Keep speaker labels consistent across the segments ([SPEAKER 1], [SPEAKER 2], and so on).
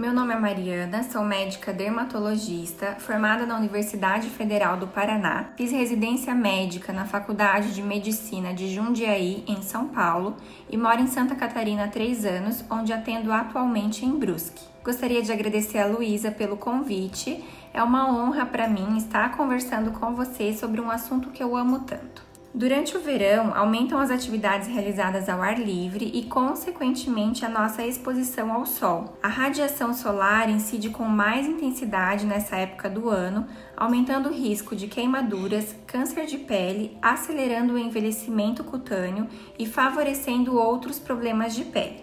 [SPEAKER 1] Meu nome é Mariana, sou médica dermatologista, formada na Universidade Federal do Paraná. Fiz residência médica na Faculdade de Medicina de Jundiaí, em São Paulo, e moro em Santa Catarina há três anos, onde atendo atualmente em Brusque. Gostaria de agradecer a Luísa pelo convite. É uma honra para mim estar conversando com vocês sobre um assunto que eu amo tanto. Durante o verão, aumentam as atividades realizadas ao ar livre e, consequentemente, a nossa exposição ao sol. A radiação solar incide com mais intensidade nessa época do ano, aumentando o risco de queimaduras, câncer de pele, acelerando o envelhecimento cutâneo e favorecendo outros problemas de pele.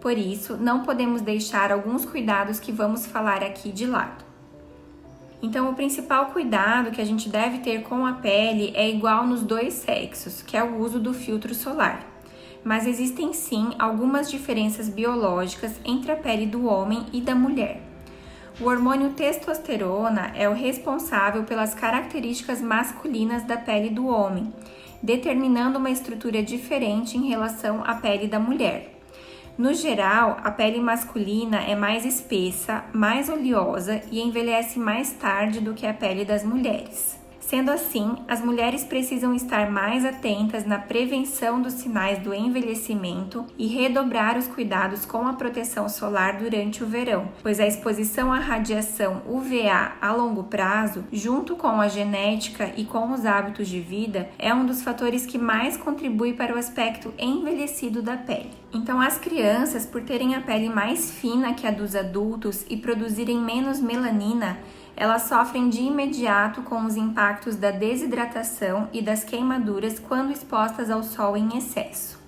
[SPEAKER 1] Por isso, não podemos deixar alguns cuidados que vamos falar aqui de lado. Então, o principal cuidado que a gente deve ter com a pele é igual nos dois sexos, que é o uso do filtro solar. Mas existem sim algumas diferenças biológicas entre a pele do homem e da mulher. O hormônio testosterona é o responsável pelas características masculinas da pele do homem, determinando uma estrutura diferente em relação à pele da mulher. No geral, a pele masculina é mais espessa, mais oleosa e envelhece mais tarde do que a pele das mulheres. Sendo assim, as mulheres precisam estar mais atentas na prevenção dos sinais do envelhecimento e redobrar os cuidados com a proteção solar durante o verão, pois a exposição à radiação UVA a longo prazo, junto com a genética e com os hábitos de vida, é um dos fatores que mais contribui para o aspecto envelhecido da pele. Então, as crianças, por terem a pele mais fina que a dos adultos e produzirem menos melanina, elas sofrem de imediato com os impactos da desidratação e das queimaduras quando expostas ao sol em excesso.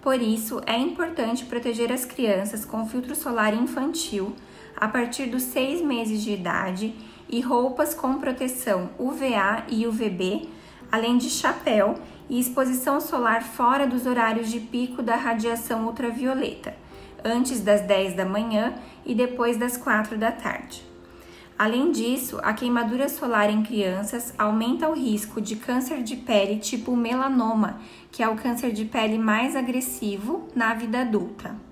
[SPEAKER 1] Por isso, é importante proteger as crianças com filtro solar infantil a partir dos 6 meses de idade e roupas com proteção UVA e UVB, além de chapéu e exposição solar fora dos horários de pico da radiação ultravioleta, antes das 10 da manhã e depois das 4 da tarde. Além disso, a queimadura solar em crianças aumenta o risco de câncer de pele tipo melanoma, que é o câncer de pele mais agressivo na vida adulta.